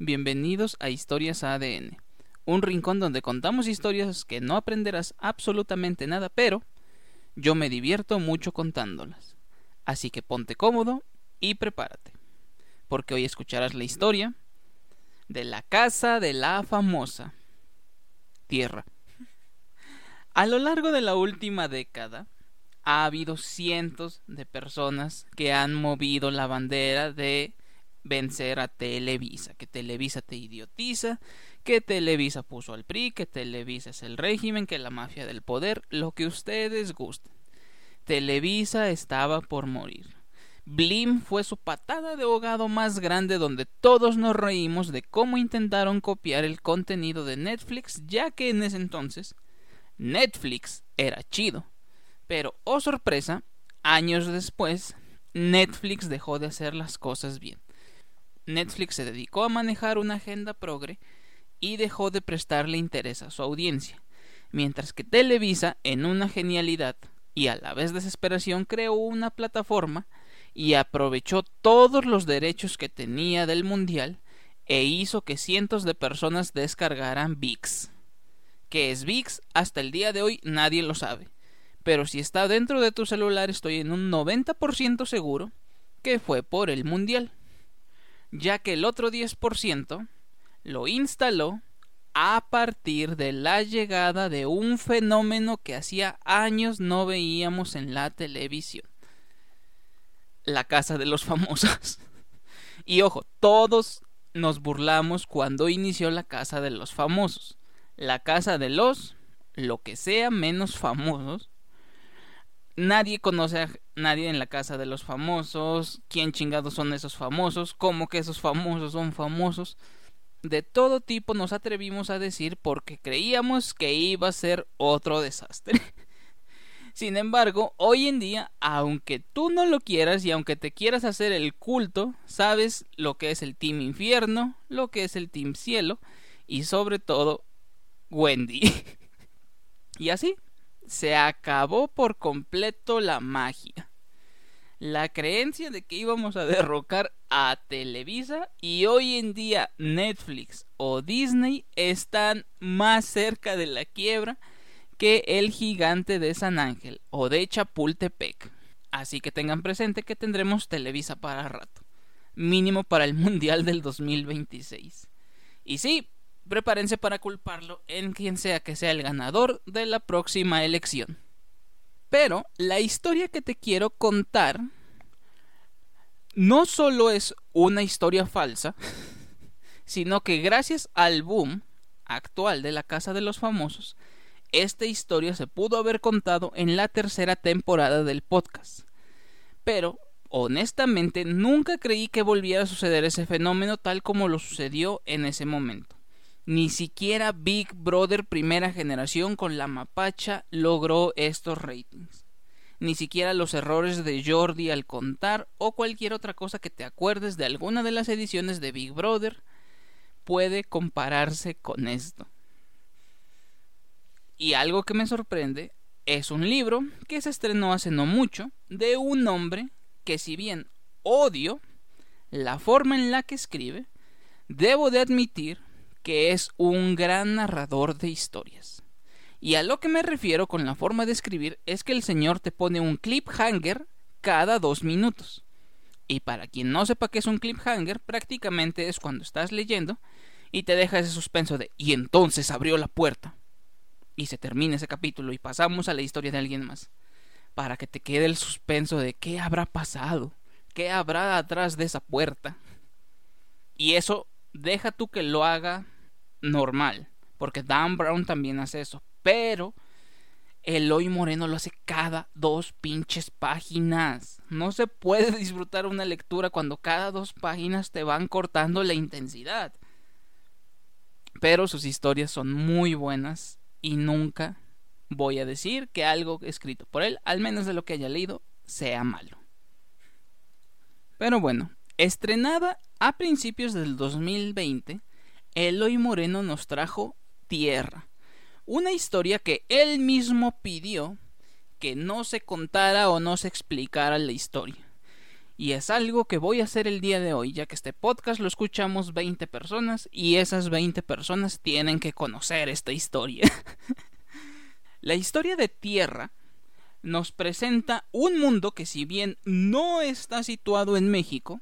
Bienvenidos a Historias ADN, un rincón donde contamos historias que no aprenderás absolutamente nada, pero yo me divierto mucho contándolas. Así que ponte cómodo y prepárate, porque hoy escucharás la historia de la casa de la famosa Tierra. A lo largo de la última década, ha habido cientos de personas que han movido la bandera de vencer a Televisa, que Televisa te idiotiza, que Televisa puso al PRI, que Televisa es el régimen, que la mafia del poder, lo que ustedes gusten. Televisa estaba por morir. Blim fue su patada de ahogado más grande donde todos nos reímos de cómo intentaron copiar el contenido de Netflix, ya que en ese entonces Netflix era chido. Pero, oh sorpresa, años después, Netflix dejó de hacer las cosas bien. Netflix se dedicó a manejar una agenda progre y dejó de prestarle interés a su audiencia, mientras que Televisa, en una genialidad y a la vez desesperación, creó una plataforma y aprovechó todos los derechos que tenía del mundial e hizo que cientos de personas descargaran VIX. ¿Qué es VIX? Hasta el día de hoy nadie lo sabe. Pero si está dentro de tu celular estoy en un 90% seguro que fue por el mundial. Ya que el otro 10% lo instaló a partir de la llegada de un fenómeno que hacía años no veíamos en la televisión la casa de los famosos. Y ojo, todos nos burlamos cuando inició la casa de los famosos. La casa de los, lo que sea, menos famosos. Nadie conoce a nadie en la casa de los famosos. ¿Quién chingados son esos famosos? ¿Cómo que esos famosos son famosos? De todo tipo nos atrevimos a decir porque creíamos que iba a ser otro desastre. Sin embargo, hoy en día, aunque tú no lo quieras y aunque te quieras hacer el culto, sabes lo que es el Team Infierno, lo que es el Team Cielo y sobre todo Wendy. y así, se acabó por completo la magia. La creencia de que íbamos a derrocar a Televisa y hoy en día Netflix o Disney están más cerca de la quiebra que el gigante de San Ángel o de Chapultepec. Así que tengan presente que tendremos Televisa para rato, mínimo para el Mundial del 2026. Y sí, prepárense para culparlo en quien sea que sea el ganador de la próxima elección. Pero la historia que te quiero contar no solo es una historia falsa, sino que gracias al boom actual de la Casa de los Famosos, esta historia se pudo haber contado en la tercera temporada del podcast. Pero, honestamente, nunca creí que volviera a suceder ese fenómeno tal como lo sucedió en ese momento. Ni siquiera Big Brother primera generación con la mapacha logró estos ratings. Ni siquiera los errores de Jordi al contar o cualquier otra cosa que te acuerdes de alguna de las ediciones de Big Brother puede compararse con esto. Y algo que me sorprende es un libro que se estrenó hace no mucho de un hombre que si bien odio la forma en la que escribe, debo de admitir que es un gran narrador de historias. Y a lo que me refiero con la forma de escribir es que el señor te pone un cliffhanger cada dos minutos. Y para quien no sepa qué es un cliffhanger, prácticamente es cuando estás leyendo y te deja ese suspenso de y entonces abrió la puerta y se termina ese capítulo y pasamos a la historia de alguien más. Para que te quede el suspenso de qué habrá pasado, qué habrá atrás de esa puerta. Y eso deja tú que lo haga normal, porque Dan Brown también hace eso, pero Eloy Moreno lo hace cada dos pinches páginas. No se puede disfrutar una lectura cuando cada dos páginas te van cortando la intensidad. Pero sus historias son muy buenas y nunca voy a decir que algo escrito por él, al menos de lo que haya leído, sea malo. Pero bueno, estrenada a principios del 2020, Eloy Moreno nos trajo Tierra, una historia que él mismo pidió que no se contara o no se explicara la historia. Y es algo que voy a hacer el día de hoy, ya que este podcast lo escuchamos 20 personas y esas 20 personas tienen que conocer esta historia. La historia de Tierra nos presenta un mundo que si bien no está situado en México,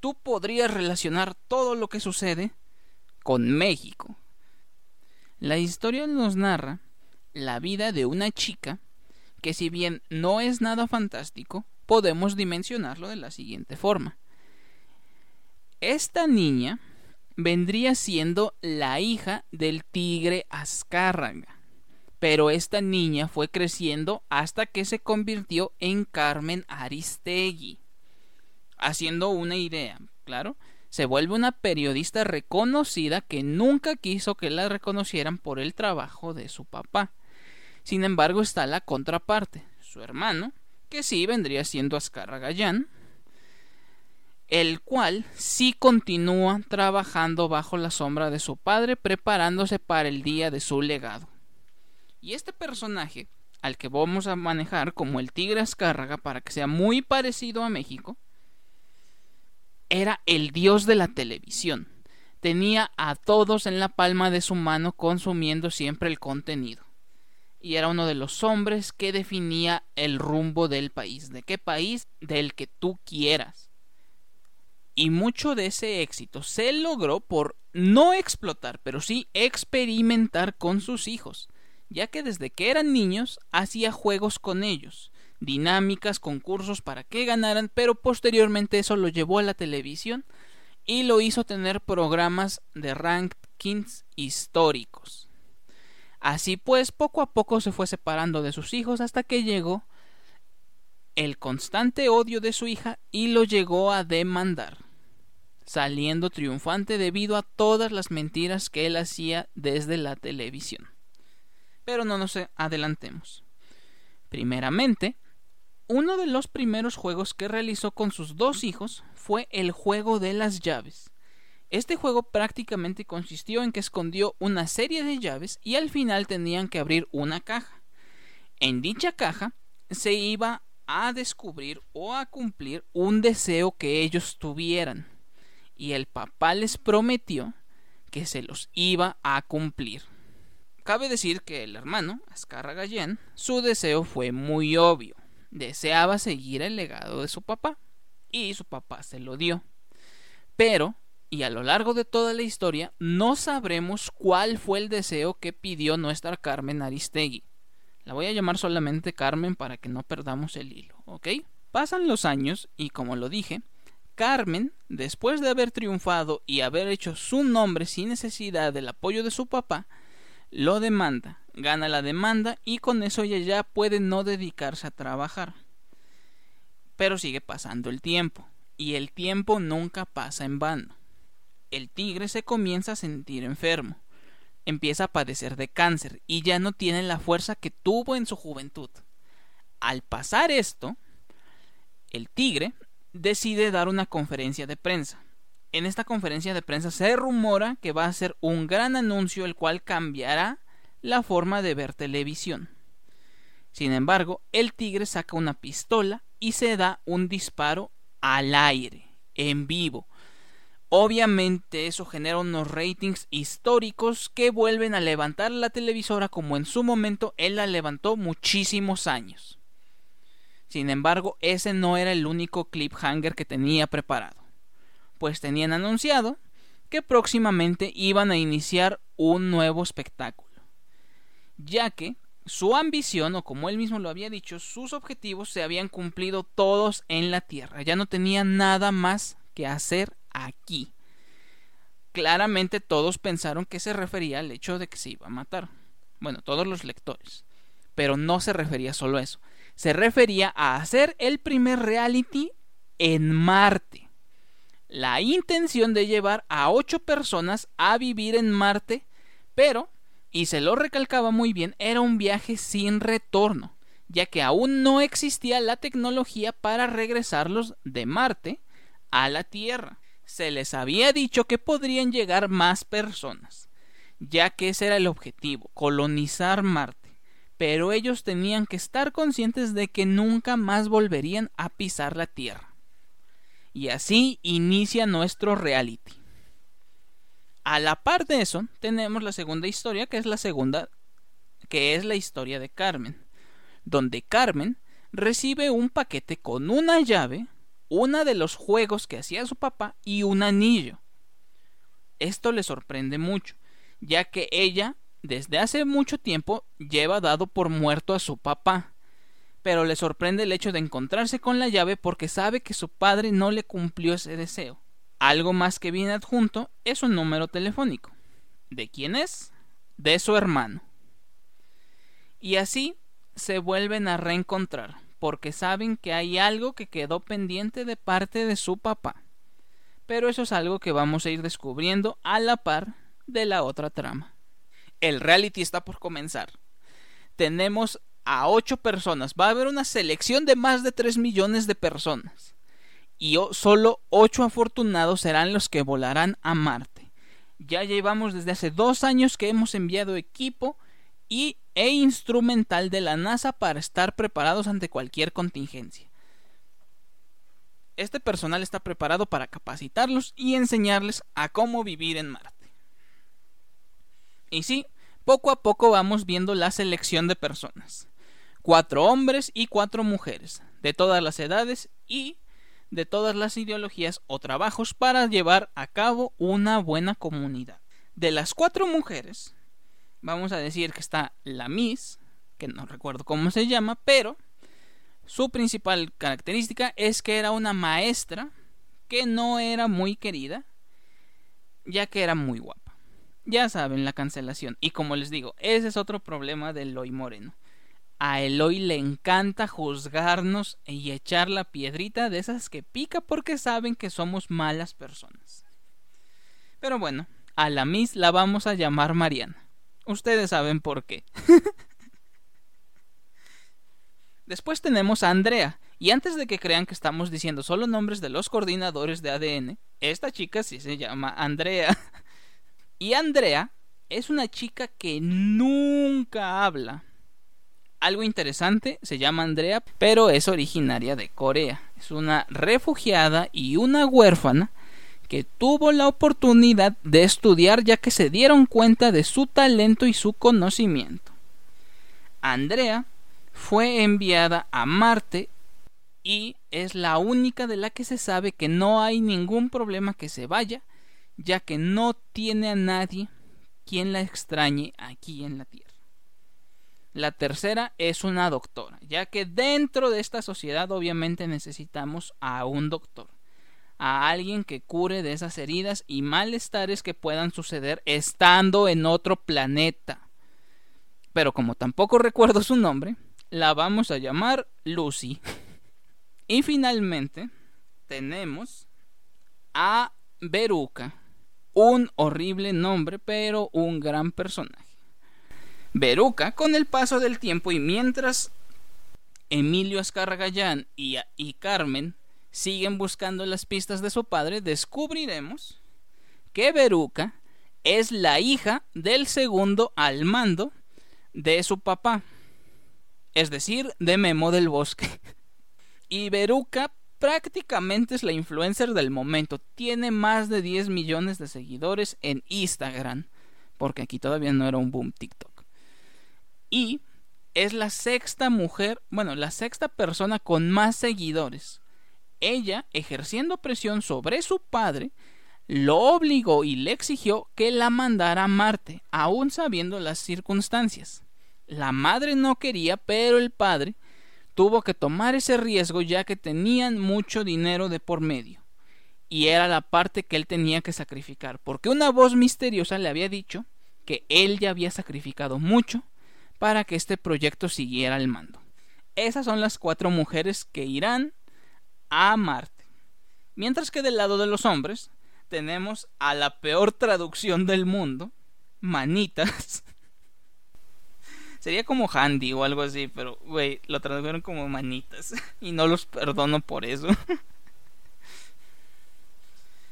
tú podrías relacionar todo lo que sucede con México. La historia nos narra la vida de una chica que si bien no es nada fantástico, podemos dimensionarlo de la siguiente forma. Esta niña vendría siendo la hija del tigre Azcárraga, pero esta niña fue creciendo hasta que se convirtió en Carmen Aristegui. Haciendo una idea, claro, se vuelve una periodista reconocida que nunca quiso que la reconocieran por el trabajo de su papá. Sin embargo, está la contraparte, su hermano, que sí vendría siendo Gallán, el cual sí continúa trabajando bajo la sombra de su padre preparándose para el día de su legado. Y este personaje, al que vamos a manejar como el tigre Azcárraga para que sea muy parecido a México, era el dios de la televisión. Tenía a todos en la palma de su mano consumiendo siempre el contenido y era uno de los hombres que definía el rumbo del país. ¿De qué país? Del que tú quieras. Y mucho de ese éxito se logró por no explotar, pero sí experimentar con sus hijos, ya que desde que eran niños hacía juegos con ellos, dinámicas, concursos para que ganaran, pero posteriormente eso lo llevó a la televisión y lo hizo tener programas de rankings históricos. Así pues, poco a poco se fue separando de sus hijos hasta que llegó el constante odio de su hija y lo llegó a demandar, saliendo triunfante debido a todas las mentiras que él hacía desde la televisión. Pero no nos adelantemos. Primeramente, uno de los primeros juegos que realizó con sus dos hijos fue el juego de las llaves, este juego prácticamente consistió en que escondió una serie de llaves y al final tenían que abrir una caja. En dicha caja se iba a descubrir o a cumplir un deseo que ellos tuvieran y el papá les prometió que se los iba a cumplir. Cabe decir que el hermano, Ascarra Gallén, su deseo fue muy obvio. Deseaba seguir el legado de su papá y su papá se lo dio. Pero y a lo largo de toda la historia no sabremos cuál fue el deseo que pidió nuestra Carmen Aristegui. La voy a llamar solamente Carmen para que no perdamos el hilo, ¿ok? Pasan los años y como lo dije, Carmen, después de haber triunfado y haber hecho su nombre sin necesidad del apoyo de su papá, lo demanda, gana la demanda y con eso ella ya puede no dedicarse a trabajar. Pero sigue pasando el tiempo, y el tiempo nunca pasa en vano el tigre se comienza a sentir enfermo, empieza a padecer de cáncer y ya no tiene la fuerza que tuvo en su juventud. Al pasar esto, el tigre decide dar una conferencia de prensa. En esta conferencia de prensa se rumora que va a ser un gran anuncio el cual cambiará la forma de ver televisión. Sin embargo, el tigre saca una pistola y se da un disparo al aire, en vivo, Obviamente eso genera unos ratings históricos que vuelven a levantar la televisora como en su momento él la levantó muchísimos años. Sin embargo, ese no era el único cliffhanger que tenía preparado, pues tenían anunciado que próximamente iban a iniciar un nuevo espectáculo, ya que su ambición, o como él mismo lo había dicho, sus objetivos se habían cumplido todos en la Tierra, ya no tenía nada más que hacer aquí. Claramente todos pensaron que se refería al hecho de que se iba a matar. Bueno, todos los lectores. Pero no se refería solo a eso. Se refería a hacer el primer reality en Marte. La intención de llevar a ocho personas a vivir en Marte, pero, y se lo recalcaba muy bien, era un viaje sin retorno, ya que aún no existía la tecnología para regresarlos de Marte a la Tierra se les había dicho que podrían llegar más personas, ya que ese era el objetivo, colonizar Marte, pero ellos tenían que estar conscientes de que nunca más volverían a pisar la Tierra. Y así inicia nuestro reality. A la par de eso, tenemos la segunda historia, que es la segunda, que es la historia de Carmen, donde Carmen recibe un paquete con una llave, una de los juegos que hacía su papá y un anillo. Esto le sorprende mucho, ya que ella desde hace mucho tiempo lleva dado por muerto a su papá, pero le sorprende el hecho de encontrarse con la llave porque sabe que su padre no le cumplió ese deseo. Algo más que viene adjunto es un número telefónico. ¿De quién es? De su hermano. Y así se vuelven a reencontrar, porque saben que hay algo que quedó pendiente de parte de su papá. Pero eso es algo que vamos a ir descubriendo a la par de la otra trama. El reality está por comenzar. Tenemos a ocho personas. Va a haber una selección de más de 3 millones de personas y solo ocho afortunados serán los que volarán a Marte. Ya llevamos desde hace dos años que hemos enviado equipo y, e instrumental de la NASA para estar preparados ante cualquier contingencia. Este personal está preparado para capacitarlos y enseñarles a cómo vivir en Marte. Y sí, poco a poco vamos viendo la selección de personas. Cuatro hombres y cuatro mujeres, de todas las edades y de todas las ideologías o trabajos para llevar a cabo una buena comunidad. De las cuatro mujeres, vamos a decir que está la Miss, que no recuerdo cómo se llama, pero su principal característica es que era una maestra que no era muy querida, ya que era muy guapa. Ya saben, la cancelación. Y como les digo, ese es otro problema de Loy Moreno a Eloy le encanta juzgarnos y echar la piedrita de esas que pica porque saben que somos malas personas. Pero bueno, a la Miss la vamos a llamar Mariana. Ustedes saben por qué. Después tenemos a Andrea, y antes de que crean que estamos diciendo solo nombres de los coordinadores de ADN, esta chica sí se llama Andrea. y Andrea es una chica que nunca habla, algo interesante, se llama Andrea, pero es originaria de Corea. Es una refugiada y una huérfana que tuvo la oportunidad de estudiar ya que se dieron cuenta de su talento y su conocimiento. Andrea fue enviada a Marte y es la única de la que se sabe que no hay ningún problema que se vaya, ya que no tiene a nadie quien la extrañe aquí en la Tierra. La tercera es una doctora, ya que dentro de esta sociedad obviamente necesitamos a un doctor, a alguien que cure de esas heridas y malestares que puedan suceder estando en otro planeta. Pero como tampoco recuerdo su nombre, la vamos a llamar Lucy. Y finalmente tenemos a Veruca, un horrible nombre pero un gran personaje. Veruca, con el paso del tiempo y mientras Emilio Escargallán y, y Carmen siguen buscando las pistas de su padre, descubriremos que Veruca es la hija del segundo al mando de su papá, es decir, de Memo del Bosque. Y Veruca prácticamente es la influencer del momento, tiene más de 10 millones de seguidores en Instagram, porque aquí todavía no era un boom TikTok y es la sexta mujer, bueno, la sexta persona con más seguidores. Ella, ejerciendo presión sobre su padre, lo obligó y le exigió que la mandara a Marte, aun sabiendo las circunstancias. La madre no quería, pero el padre tuvo que tomar ese riesgo ya que tenían mucho dinero de por medio. Y era la parte que él tenía que sacrificar, porque una voz misteriosa le había dicho que él ya había sacrificado mucho para que este proyecto siguiera al mando. Esas son las cuatro mujeres que irán a Marte. Mientras que del lado de los hombres tenemos a la peor traducción del mundo, manitas. Sería como handy o algo así, pero güey, lo tradujeron como manitas y no los perdono por eso.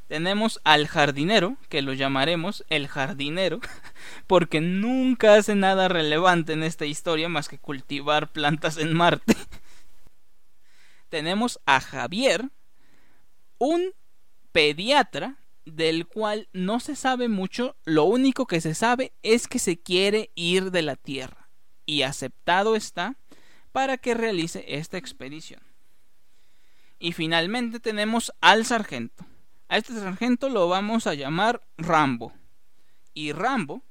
Tenemos al jardinero, que lo llamaremos el jardinero, porque nunca hace nada relevante en esta historia más que cultivar plantas en Marte. Tenemos a Javier, un pediatra del cual no se sabe mucho, lo único que se sabe es que se quiere ir de la Tierra y aceptado está para que realice esta expedición. Y finalmente tenemos al sargento. A este sargento lo vamos a llamar Rambo. Y Rambo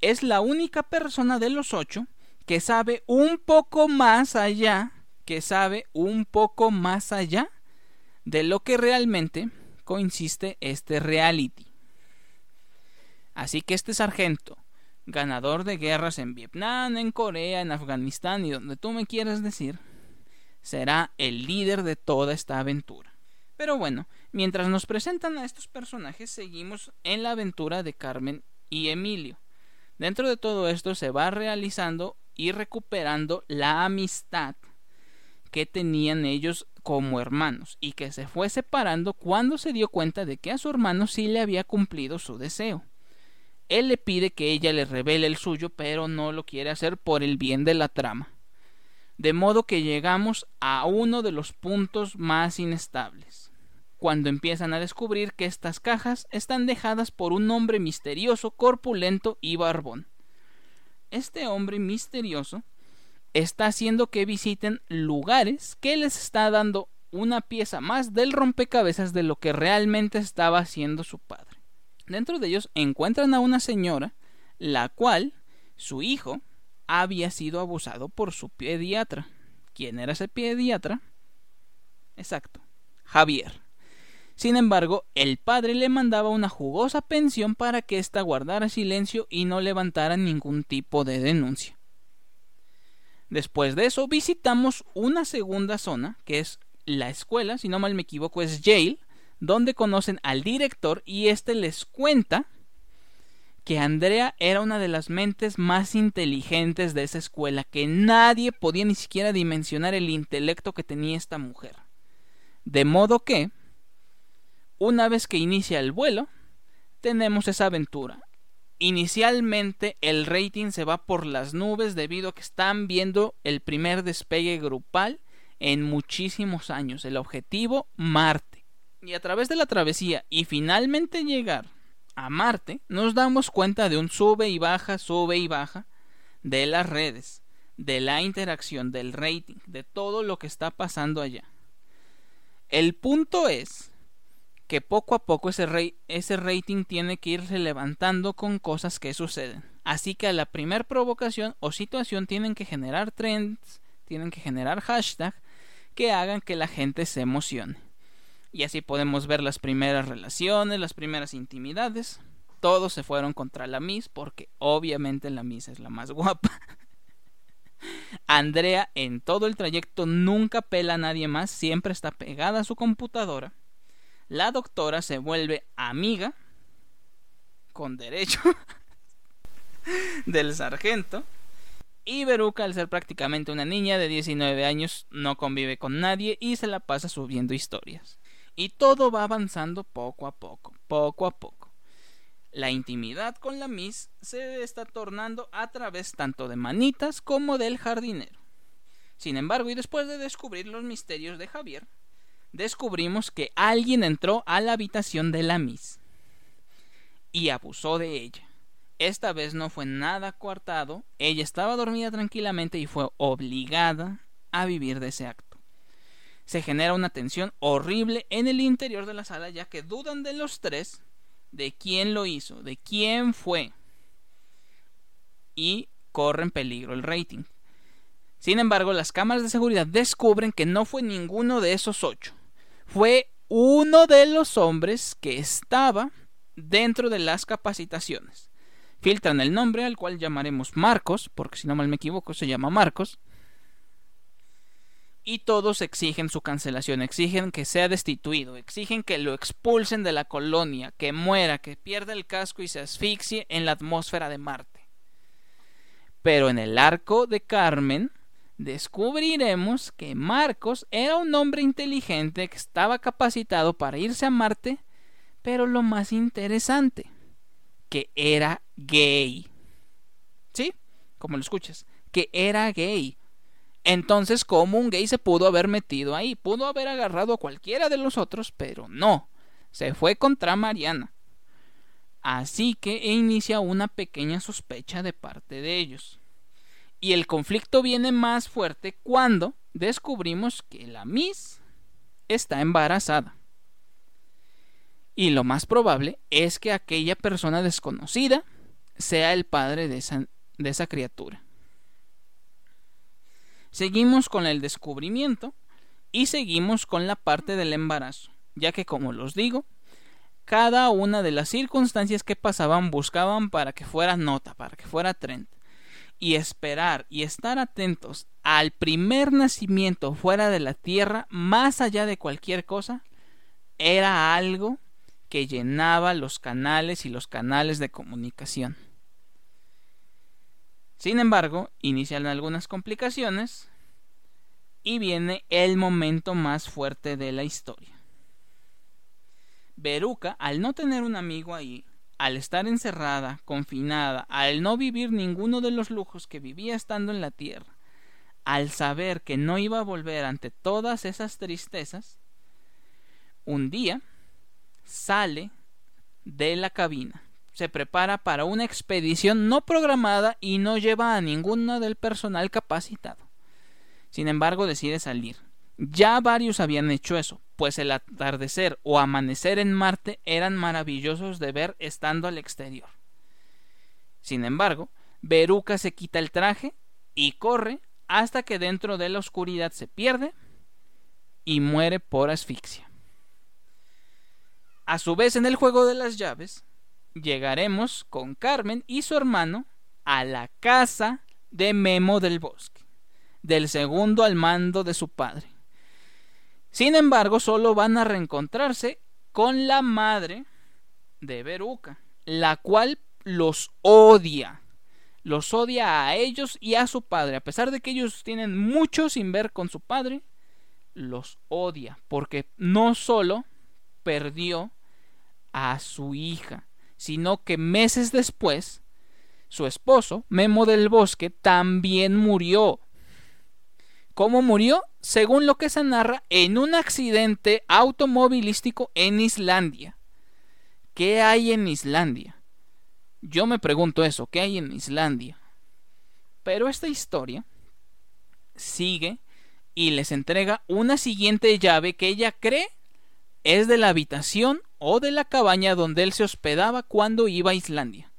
es la única persona de los ocho que sabe un poco más allá, que sabe un poco más allá de lo que realmente consiste este reality. Así que este sargento, ganador de guerras en Vietnam, en Corea, en Afganistán y donde tú me quieras decir, será el líder de toda esta aventura. Pero bueno, mientras nos presentan a estos personajes, seguimos en la aventura de Carmen y Emilio. Dentro de todo esto se va realizando y recuperando la amistad que tenían ellos como hermanos y que se fue separando cuando se dio cuenta de que a su hermano sí le había cumplido su deseo. Él le pide que ella le revele el suyo, pero no lo quiere hacer por el bien de la trama. De modo que llegamos a uno de los puntos más inestables, cuando empiezan a descubrir que estas cajas están dejadas por un hombre misterioso, corpulento y barbón. Este hombre misterioso está haciendo que visiten lugares que les está dando una pieza más del rompecabezas de lo que realmente estaba haciendo su padre. Dentro de ellos encuentran a una señora, la cual su hijo había sido abusado por su pediatra. ¿Quién era ese pediatra? Exacto, Javier. Sin embargo, el padre le mandaba una jugosa pensión para que ésta guardara silencio y no levantara ningún tipo de denuncia. Después de eso, visitamos una segunda zona, que es la escuela, si no mal me equivoco, es Yale, donde conocen al director y éste les cuenta que Andrea era una de las mentes más inteligentes de esa escuela, que nadie podía ni siquiera dimensionar el intelecto que tenía esta mujer. De modo que, una vez que inicia el vuelo, tenemos esa aventura. Inicialmente el rating se va por las nubes debido a que están viendo el primer despegue grupal en muchísimos años. El objetivo, Marte. Y a través de la travesía y finalmente llegar a Marte, nos damos cuenta de un sube y baja, sube y baja de las redes, de la interacción, del rating, de todo lo que está pasando allá. El punto es que poco a poco ese, ese rating tiene que irse levantando con cosas que suceden. Así que a la primera provocación o situación tienen que generar trends, tienen que generar hashtags que hagan que la gente se emocione. Y así podemos ver las primeras relaciones, las primeras intimidades. Todos se fueron contra la Miss porque obviamente la Miss es la más guapa. Andrea en todo el trayecto nunca pela a nadie más, siempre está pegada a su computadora. La doctora se vuelve amiga con derecho del sargento. Y Beruca, al ser prácticamente una niña de 19 años, no convive con nadie y se la pasa subiendo historias. Y todo va avanzando poco a poco, poco a poco. La intimidad con la Miss se está tornando a través tanto de manitas como del jardinero. Sin embargo, y después de descubrir los misterios de Javier, descubrimos que alguien entró a la habitación de la Miss y abusó de ella. Esta vez no fue nada coartado, ella estaba dormida tranquilamente y fue obligada a vivir de ese acto se genera una tensión horrible en el interior de la sala ya que dudan de los tres de quién lo hizo, de quién fue y corre en peligro el rating. Sin embargo, las cámaras de seguridad descubren que no fue ninguno de esos ocho. Fue uno de los hombres que estaba dentro de las capacitaciones. Filtran el nombre al cual llamaremos Marcos, porque si no mal me equivoco se llama Marcos y todos exigen su cancelación, exigen que sea destituido, exigen que lo expulsen de la colonia, que muera, que pierda el casco y se asfixie en la atmósfera de Marte. Pero en el arco de Carmen descubriremos que Marcos era un hombre inteligente que estaba capacitado para irse a Marte, pero lo más interesante, que era gay. ¿Sí? Como lo escuchas, que era gay Entonces, ¿cómo un gay se pudo haber metido ahí? Pudo haber agarrado a cualquiera de los otros, pero no. Se fue contra Mariana. Así que inicia una pequeña sospecha de parte de ellos. Y el conflicto viene más fuerte cuando descubrimos que la Miss está embarazada. Y lo más probable es que aquella persona desconocida sea el padre de esa, criatura. Seguimos con el descubrimiento y seguimos con la parte del embarazo, ya que como los digo, cada una de las circunstancias que pasaban buscaban para que fuera nota, para que fuera trend. Y esperar y estar atentos al primer nacimiento fuera de la tierra, más allá de cualquier cosa, era algo que llenaba los canales y los canales de comunicación. Sin embargo, inician algunas complicaciones y viene el momento más fuerte de la historia. Veruca, al no tener un amigo ahí, al estar encerrada, confinada, al no vivir ninguno de los lujos que vivía estando en la tierra, al saber que no iba a volver ante todas esas tristezas, un día sale de la cabina, se prepara para una expedición no programada y no lleva a ninguno del personal capacitado. Sin embargo, decide salir. Ya varios habían hecho eso, pues el atardecer o amanecer en Marte eran maravillosos de ver estando al exterior. Sin embargo, Veruca se quita el traje y corre hasta que dentro de la oscuridad se pierde y muere por asfixia. A su vez, en el juego de las llaves, llegaremos con Carmen y su hermano a la casa de Memo del Bosque, del segundo al mando de su padre. Sin embargo, solo van a reencontrarse con la madre de Veruca, la cual los odia. Los odia a ellos y a su padre. A pesar de que ellos tienen mucho sin ver con su padre, los odia. Porque no solo perdió a su hija, sino que meses después, su esposo, Memo del Bosque, también murió. ¿Cómo murió? según lo que se narra, en un accidente automovilístico en Islandia. ¿Qué hay en Islandia? Yo me pregunto eso, ¿qué hay en Islandia? Pero esta historia sigue y les entrega una siguiente llave que ella cree es de la habitación o de la cabaña donde él se hospedaba cuando iba a Islandia,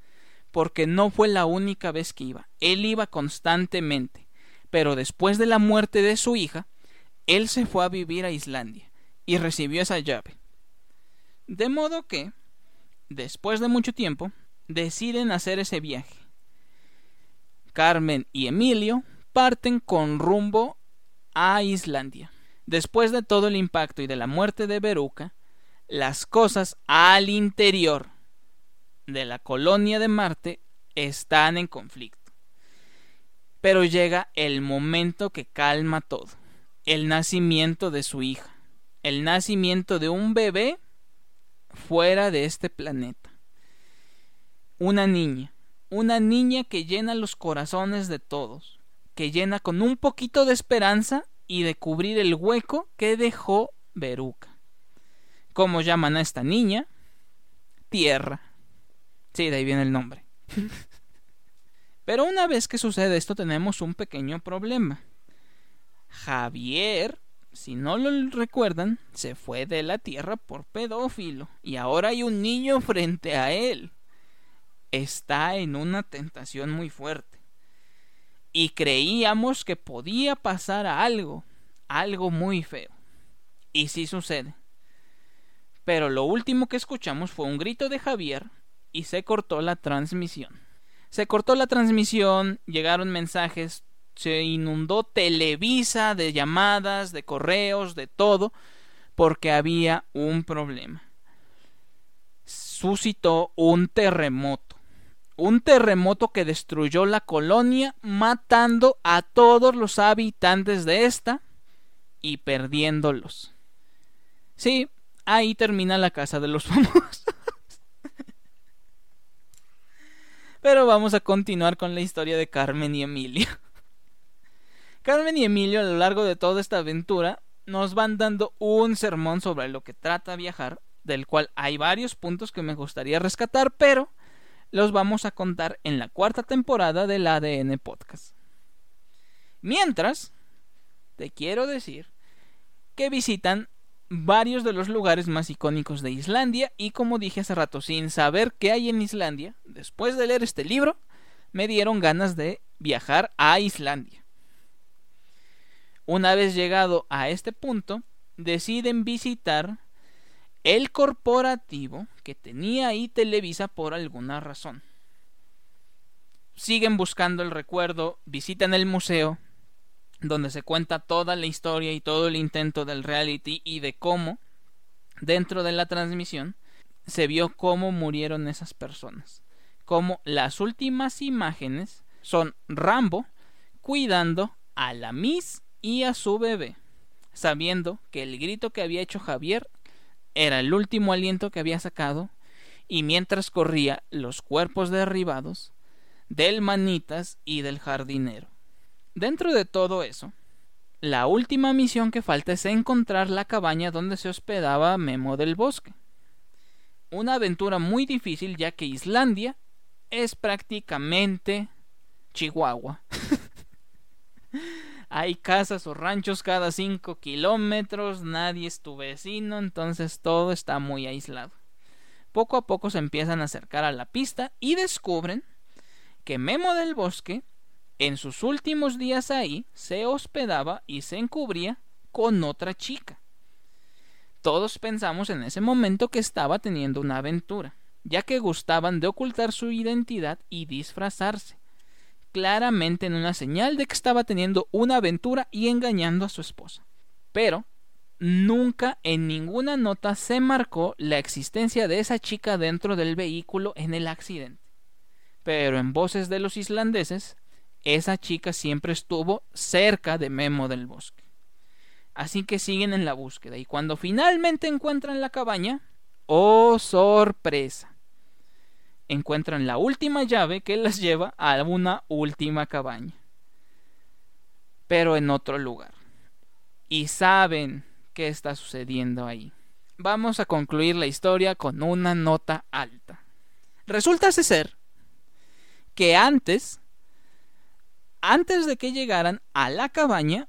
porque no fue la única vez que iba, él iba constantemente, pero después de la muerte de su hija, él se fue a vivir a Islandia y recibió esa llave. De modo que, después de mucho tiempo, deciden hacer ese viaje. Carmen y Emilio parten con rumbo a Islandia. Después de todo el impacto y de la muerte de Veruca, las cosas al interior de la colonia de Marte están en conflicto. Pero llega el momento que calma todo el nacimiento de su hija, el nacimiento de un bebé fuera de este planeta. Una niña, una niña que llena los corazones de todos, que llena con un poquito de esperanza y de cubrir el hueco que dejó Beruca. ¿Cómo llaman a esta niña? Tierra. Sí, de ahí viene el nombre. Pero una vez que sucede esto tenemos un pequeño problema. Javier, si no lo recuerdan, se fue de la Tierra por pedófilo y ahora hay un niño frente a él. Está en una tentación muy fuerte. Y creíamos que podía pasar algo, algo muy feo. Y sí sucede. Pero lo último que escuchamos fue un grito de Javier y se cortó la transmisión. Se cortó la transmisión, llegaron mensajes se inundó Televisa de llamadas, de correos, de todo, porque había un problema. Suscitó un terremoto. Un terremoto que destruyó la colonia, matando a todos los habitantes de esta y perdiéndolos. Sí, ahí termina la casa de los famosos. Pero vamos a continuar con la historia de Carmen y Emilio. Carmen y Emilio a lo largo de toda esta aventura nos van dando un sermón sobre lo que trata viajar, del cual hay varios puntos que me gustaría rescatar, pero los vamos a contar en la cuarta temporada del ADN Podcast. Mientras, te quiero decir que visitan varios de los lugares más icónicos de Islandia y como dije hace rato, sin saber qué hay en Islandia, después de leer este libro, me dieron ganas de viajar a Islandia. Una vez llegado a este punto, deciden visitar el corporativo que tenía ahí Televisa por alguna razón. Siguen buscando el recuerdo, visitan el museo, donde se cuenta toda la historia y todo el intento del reality y de cómo, dentro de la transmisión, se vio cómo murieron esas personas. Como las últimas imágenes son Rambo cuidando a la Miss y a su bebé, sabiendo que el grito que había hecho Javier era el último aliento que había sacado, y mientras corría los cuerpos derribados del manitas y del jardinero. Dentro de todo eso, la última misión que falta es encontrar la cabaña donde se hospedaba Memo del Bosque. Una aventura muy difícil ya que Islandia es prácticamente Chihuahua. Hay casas o ranchos cada 5 kilómetros, nadie es tu vecino, entonces todo está muy aislado. Poco a poco se empiezan a acercar a la pista y descubren que Memo del Bosque, en sus últimos días ahí, se hospedaba y se encubría con otra chica. Todos pensamos en ese momento que estaba teniendo una aventura, ya que gustaban de ocultar su identidad y disfrazarse claramente en una señal de que estaba teniendo una aventura y engañando a su esposa. Pero nunca en ninguna nota se marcó la existencia de esa chica dentro del vehículo en el accidente. Pero en voces de los islandeses, esa chica siempre estuvo cerca de Memo del Bosque. Así que siguen en la búsqueda y cuando finalmente encuentran la cabaña, ¡oh sorpresa! encuentran la última llave que las lleva a una última cabaña. Pero en otro lugar. Y saben qué está sucediendo ahí. Vamos a concluir la historia con una nota alta. Resulta ser que antes, antes de que llegaran a la cabaña,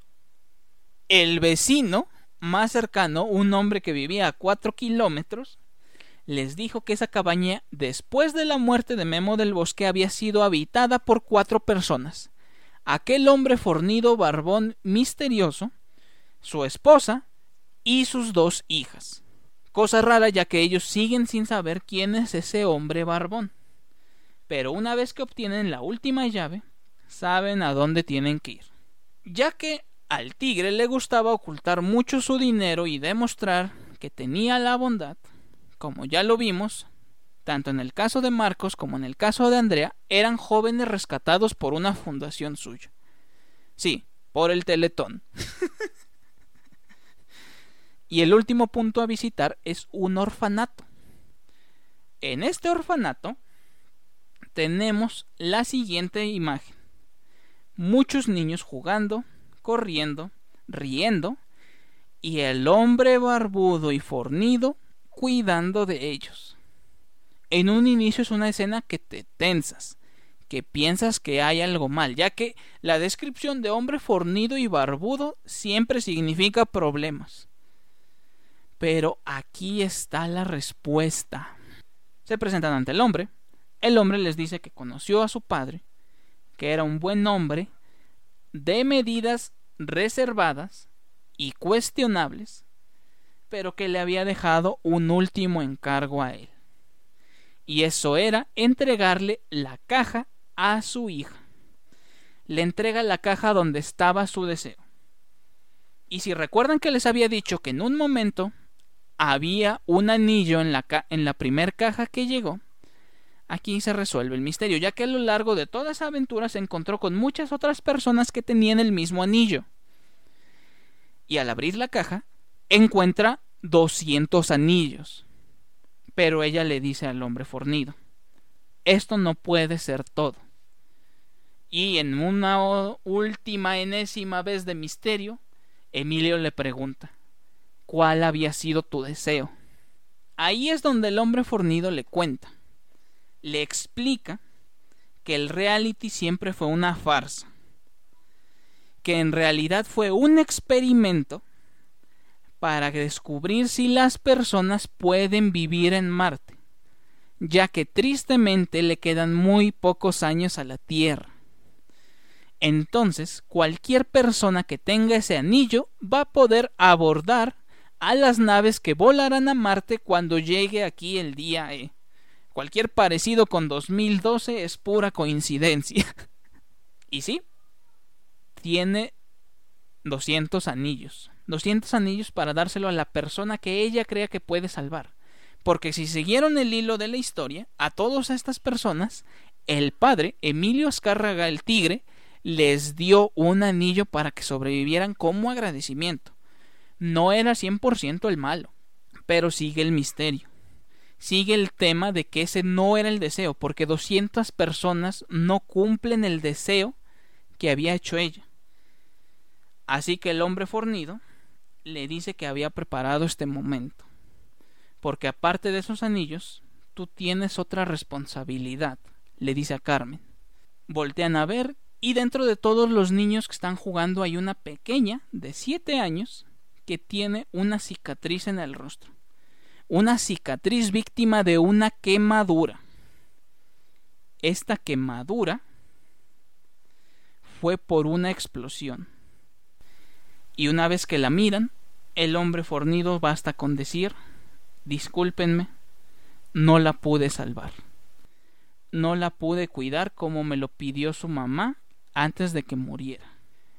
el vecino más cercano, un hombre que vivía a cuatro kilómetros, les dijo que esa cabaña, después de la muerte de Memo del Bosque, había sido habitada por cuatro personas. Aquel hombre fornido, barbón, misterioso, su esposa y sus dos hijas. Cosa rara ya que ellos siguen sin saber quién es ese hombre barbón. Pero una vez que obtienen la última llave, saben a dónde tienen que ir. Ya que al tigre le gustaba ocultar mucho su dinero y demostrar que tenía la bondad, como ya lo vimos, tanto en el caso de Marcos como en el caso de Andrea, eran jóvenes rescatados por una fundación suya. Sí, por el Teletón. y el último punto a visitar es un orfanato. En este orfanato tenemos la siguiente imagen. Muchos niños jugando, corriendo, riendo, y el hombre barbudo y fornido cuidando de ellos. En un inicio es una escena que te tensas, que piensas que hay algo mal, ya que la descripción de hombre fornido y barbudo siempre significa problemas. Pero aquí está la respuesta. Se presentan ante el hombre, el hombre les dice que conoció a su padre, que era un buen hombre, de medidas reservadas y cuestionables, pero que le había dejado un último encargo a él. Y eso era entregarle la caja a su hija. Le entrega la caja donde estaba su deseo. Y si recuerdan que les había dicho que en un momento había un anillo en la, en la primer caja que llegó, aquí se resuelve el misterio, ya que a lo largo de toda esa aventura se encontró con muchas otras personas que tenían el mismo anillo. Y al abrir la caja, encuentra 200 anillos. Pero ella le dice al hombre fornido, esto no puede ser todo. Y en una última enésima vez de misterio, Emilio le pregunta, ¿cuál había sido tu deseo? Ahí es donde el hombre fornido le cuenta, le explica que el reality siempre fue una farsa, que en realidad fue un experimento para descubrir si las personas pueden vivir en Marte, ya que tristemente le quedan muy pocos años a la Tierra. Entonces, cualquier persona que tenga ese anillo va a poder abordar a las naves que volarán a Marte cuando llegue aquí el día E. Cualquier parecido con 2012 es pura coincidencia. y sí, tiene 200 anillos. 200 anillos para dárselo a la persona que ella crea que puede salvar. Porque si siguieron el hilo de la historia, a todas estas personas, el padre, Emilio Azcárraga el Tigre, les dio un anillo para que sobrevivieran como agradecimiento. No era 100% el malo, pero sigue el misterio sigue el tema de que ese no era el deseo, porque 200 personas no cumplen el deseo que había hecho ella. Así que el hombre fornido le dice que había preparado este momento, porque aparte de esos anillos, tú tienes otra responsabilidad, le dice a Carmen. Voltean a ver y dentro de todos los niños que están jugando hay una pequeña de 7 años que tiene una cicatriz en el rostro una cicatriz víctima de una quemadura. Esta quemadura fue por una explosión. Y una vez que la miran, el hombre fornido basta con decir, discúlpenme, no la pude salvar. No la pude cuidar como me lo pidió su mamá antes de que muriera.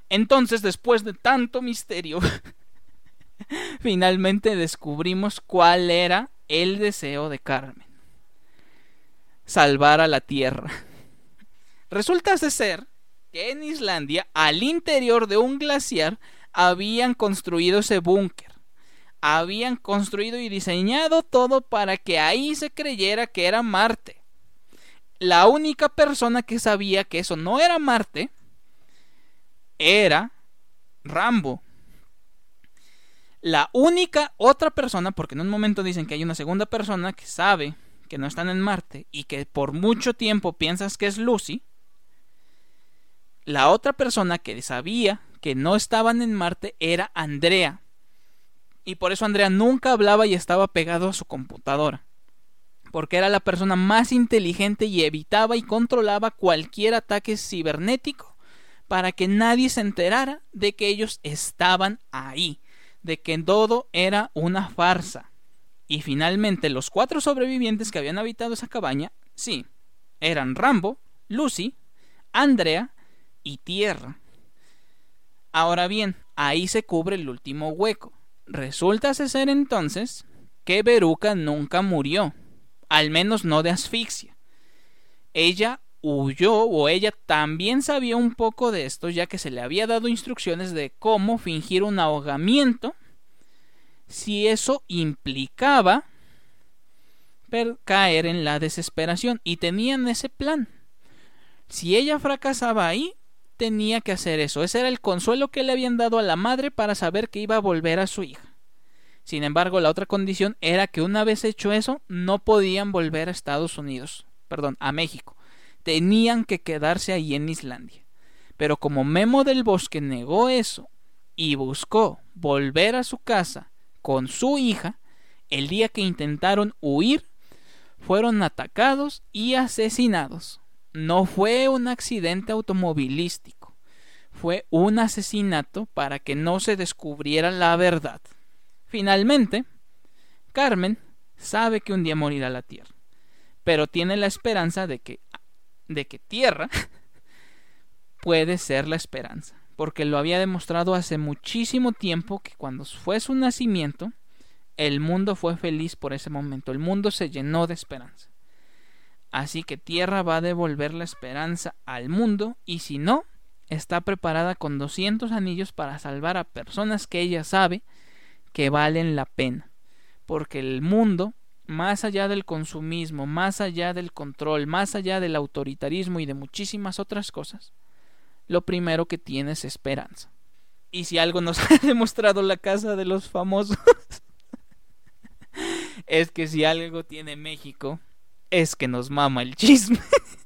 Entonces, después de tanto misterio, finalmente descubrimos cuál era el deseo de Carmen. Salvar a la Tierra. Resulta ser que en Islandia, al interior de un glaciar, habían construido ese búnker. Habían construido y diseñado todo para que ahí se creyera que era Marte. La única persona que sabía que eso no era Marte era Rambo. La única otra persona, porque en un momento dicen que hay una segunda persona que sabe que no están en Marte y que por mucho tiempo piensas que es Lucy, la otra persona que sabía que no estaban en Marte era Andrea. Y por eso Andrea nunca hablaba y estaba pegado a su computadora. Porque era la persona más inteligente y evitaba y controlaba cualquier ataque cibernético para que nadie se enterara de que ellos estaban ahí de que todo era una farsa. Y finalmente los cuatro sobrevivientes que habían habitado esa cabaña, sí, eran Rambo, Lucy, Andrea y Tierra. Ahora bien, ahí se cubre el último hueco. Resulta ser entonces que Beruca nunca murió, al menos no de asfixia. Ella huyó o ella también sabía un poco de esto ya que se le había dado instrucciones de cómo fingir un ahogamiento si eso implicaba caer en la desesperación y tenían ese plan. Si ella fracasaba ahí, tenía que hacer eso. Ese era el consuelo que le habían dado a la madre para saber que iba a volver a su hija. Sin embargo, la otra condición era que una vez hecho eso, no podían volver a Estados Unidos, perdón, a México tenían que quedarse ahí en Islandia. Pero como Memo del Bosque negó eso y buscó volver a su casa con su hija, el día que intentaron huir, fueron atacados y asesinados. No fue un accidente automovilístico, fue un asesinato para que no se descubriera la verdad. Finalmente, Carmen sabe que un día morirá la tierra, pero tiene la esperanza de que de que tierra puede ser la esperanza, porque lo había demostrado hace muchísimo tiempo que cuando fue su nacimiento, el mundo fue feliz por ese momento, el mundo se llenó de esperanza. Así que Tierra va a devolver la esperanza al mundo y si no, está preparada con 200 anillos para salvar a personas que ella sabe que valen la pena, porque el mundo más allá del consumismo, más allá del control, más allá del autoritarismo y de muchísimas otras cosas, lo primero que tiene es esperanza. Y si algo nos ha demostrado la casa de los famosos, es que si algo tiene México, es que nos mama el chisme.